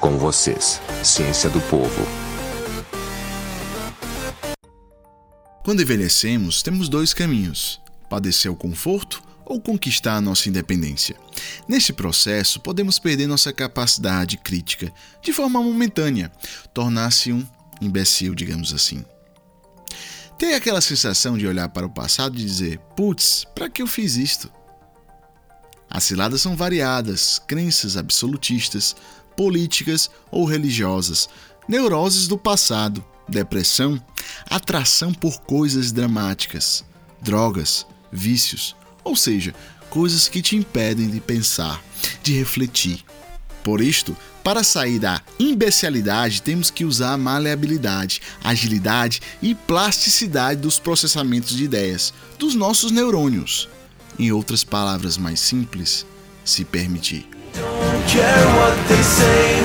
Com vocês, Ciência do Povo. Quando envelhecemos, temos dois caminhos: padecer o conforto ou conquistar a nossa independência. Nesse processo, podemos perder nossa capacidade crítica de forma momentânea, tornar-se um imbecil, digamos assim. Tem aquela sensação de olhar para o passado e dizer: putz, para que eu fiz isto? As ciladas são variadas, crenças absolutistas, políticas ou religiosas, neuroses do passado, depressão, atração por coisas dramáticas, drogas, vícios, ou seja, coisas que te impedem de pensar, de refletir. Por isto, para sair da imbecilidade, temos que usar a maleabilidade, agilidade e plasticidade dos processamentos de ideias, dos nossos neurônios. Em outras palavras mais simples, se permitir. they say.